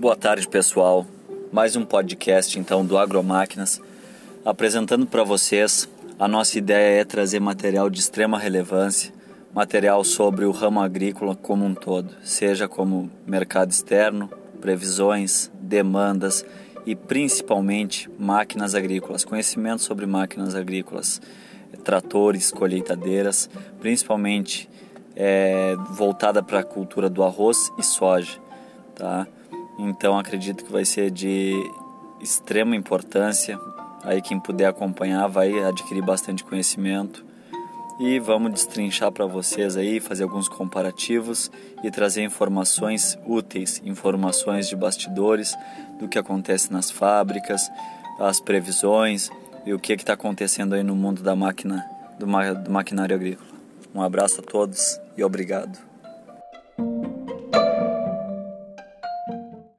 Boa tarde, pessoal. Mais um podcast então do Agromáquinas, apresentando para vocês. A nossa ideia é trazer material de extrema relevância, material sobre o ramo agrícola como um todo, seja como mercado externo, previsões, demandas e principalmente máquinas agrícolas, conhecimento sobre máquinas agrícolas, tratores, colheitadeiras, principalmente é, voltada para a cultura do arroz e soja, tá? Então acredito que vai ser de extrema importância. Aí quem puder acompanhar vai adquirir bastante conhecimento e vamos destrinchar para vocês aí, fazer alguns comparativos e trazer informações úteis, informações de bastidores do que acontece nas fábricas, as previsões e o que está acontecendo aí no mundo da máquina, do, ma do maquinário agrícola. Um abraço a todos e obrigado.